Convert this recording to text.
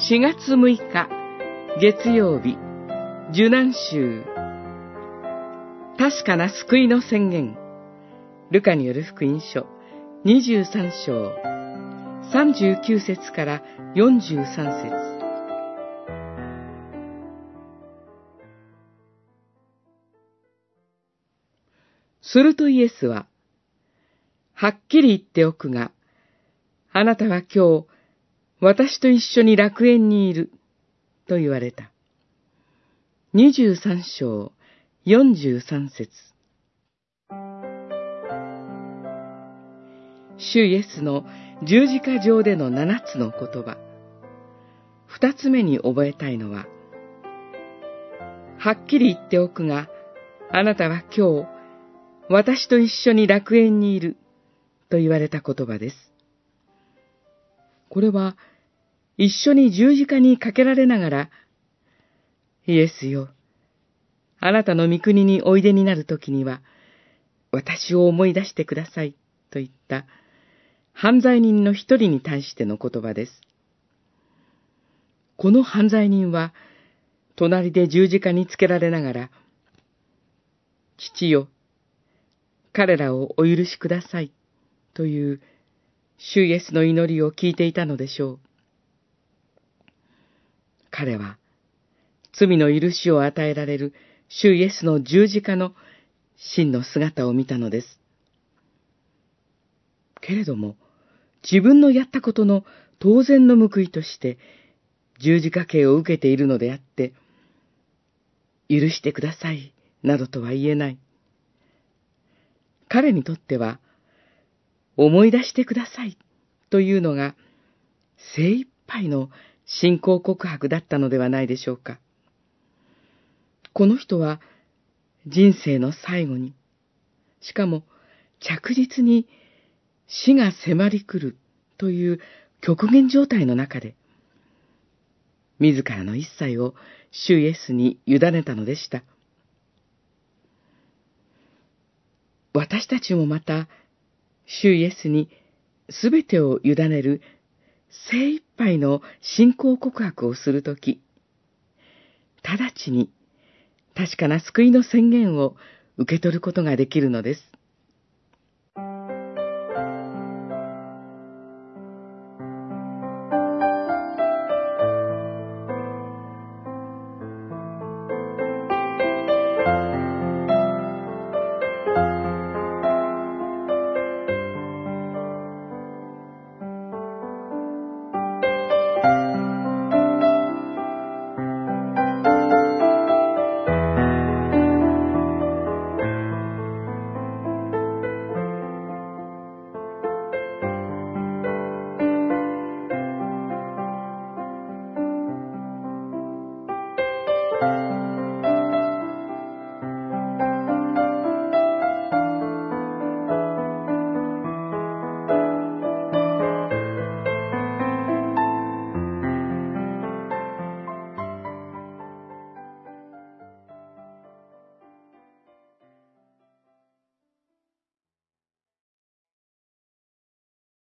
4月6日月曜日受難週確かな救いの宣言。ルカによる福音書23章39節から43節。するとイエスは、はっきり言っておくが、あなたは今日、私と一緒に楽園にいる、と言われた。23章43節主イエスの十字架上での七つの言葉。二つ目に覚えたいのは、はっきり言っておくが、あなたは今日、私と一緒に楽園にいる、と言われた言葉です。これは、一緒に十字架にかけられながら、イエスよ、あなたの御国においでになるときには、私を思い出してください、と言った犯罪人の一人に対しての言葉です。この犯罪人は、隣で十字架につけられながら、父よ、彼らをお許しください、という、主イエスの祈りを聞いていたのでしょう。彼は、罪の許しを与えられる主イエスの十字架の真の姿を見たのです。けれども、自分のやったことの当然の報いとして、十字架刑を受けているのであって、許してください、などとは言えない。彼にとっては、思い出してくださいというのが精一杯の信仰告白だったのではないでしょうか。この人は人生の最後に、しかも着実に死が迫り来るという極限状態の中で、自らの一切を主イエスに委ねたのでした。私たちもまた、主イエスにすべてを委ねる精一杯の信仰告白をするとき、直ちに確かな救いの宣言を受け取ることができるのです。